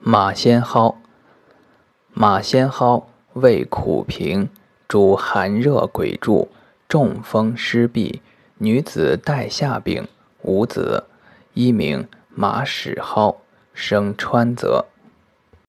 马先蒿。马先蒿味苦平主寒热鬼柱中风湿痹女子带下病无子一名马屎蒿生川泽。